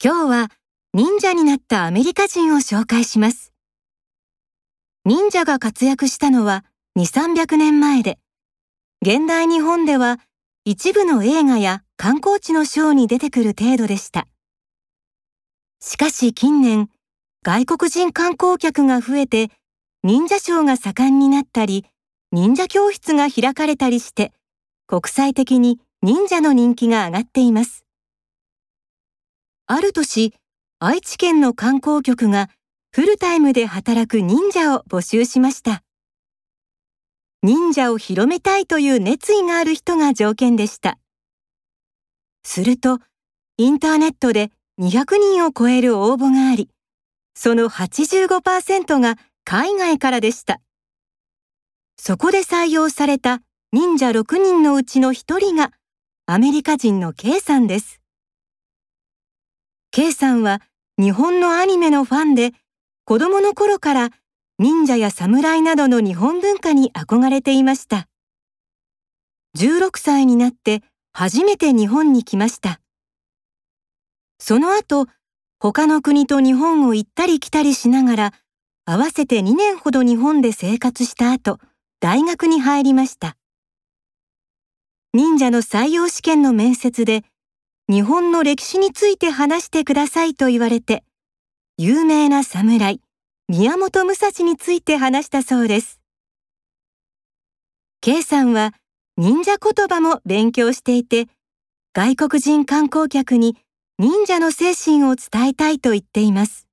今日は忍者になったアメリカ人を紹介します。忍者が活躍したのは2、300年前で、現代日本では一部の映画や観光地のショーに出てくる程度でした。しかし近年、外国人観光客が増えて、忍者ショーが盛んになったり、忍者教室が開かれたりして、国際的に忍者の人気が上がっています。ある年、愛知県の観光局がフルタイムで働く忍者を募集しました。忍者を広めたいという熱意がある人が条件でした。すると、インターネットで200人を超える応募があり、その85%が海外からでした。そこで採用された忍者6人のうちの1人がアメリカ人の K さんです。K さんは日本のアニメのファンで子供の頃から忍者や侍などの日本文化に憧れていました。16歳になって初めて日本に来ました。その後、他の国と日本を行ったり来たりしながら、合わせて2年ほど日本で生活した後、大学に入りました。忍者の採用試験の面接で、日本の歴史について話してくださいと言われて、有名な侍、宮本武蔵について話したそうです。K さんは忍者言葉も勉強していて、外国人観光客に忍者の精神を伝えたいと言っています。